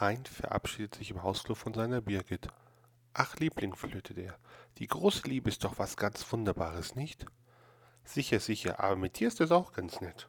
Hein verabschiedet sich im Hausflur von seiner Birgit. Ach, Liebling, flötet er, die große Liebe ist doch was ganz Wunderbares, nicht? Sicher, sicher, aber mit dir ist es auch ganz nett.